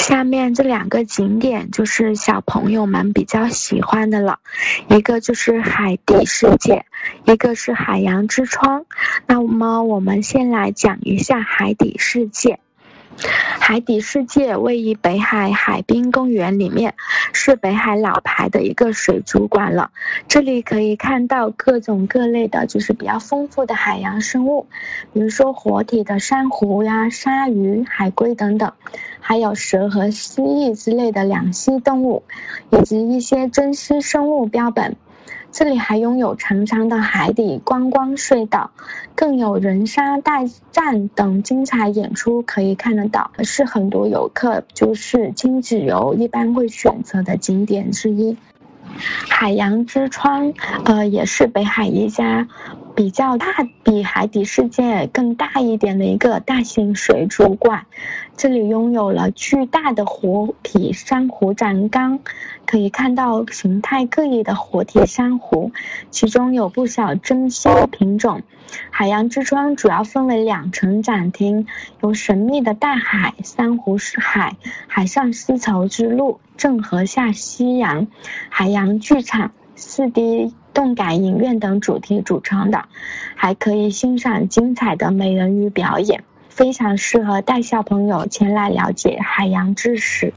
下面这两个景点就是小朋友们比较喜欢的了，一个就是海底世界，一个是海洋之窗。那么我们先来讲一下海底世界。海底世界位于北海海滨公园里面，是北海老牌的一个水族馆了。这里可以看到各种各类的，就是比较丰富的海洋生物，比如说活体的珊瑚呀、鲨鱼、海龟等等，还有蛇和蜥蜴之类的两栖动物，以及一些珍稀生物标本。这里还拥有长长的海底观光隧道，更有人鲨大战等精彩演出可以看得到，是很多游客就是亲子游一般会选择的景点之一。海洋之窗，呃，也是北海一家。比较大，比海底世界更大一点的一个大型水族馆，这里拥有了巨大的活体珊瑚展缸，可以看到形态各异的活体珊瑚，其中有不少珍稀品种。海洋之窗主要分为两层展厅，有神秘的大海、珊瑚海、海上丝绸之路、郑和下西洋、海洋剧场、四 D。动感影院等主题组成的，还可以欣赏精彩的美人鱼表演，非常适合带小朋友前来了解海洋知识。